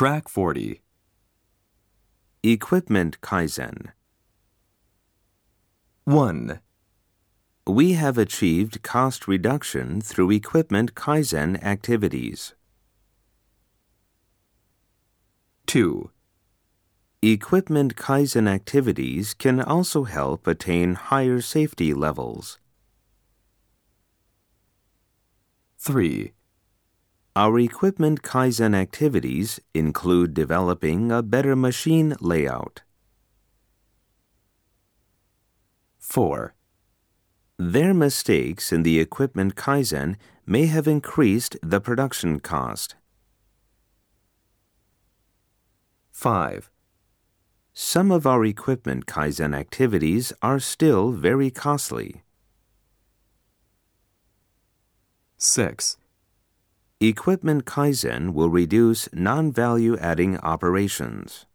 Track 40. Equipment Kaizen. 1, We have achieved cost reduction through equipment Kaizen activities. 2, Equipment Kaizen activities can also help attain higher safety levels. 3, Our equipment Kaizen activities include developing a better machine layout. 4, Their mistakes in the equipment Kaizen may have increased the production cost. 5, Some of our equipment Kaizen activities are still very costly. 6, Equipment Kaizen will reduce non value adding operations.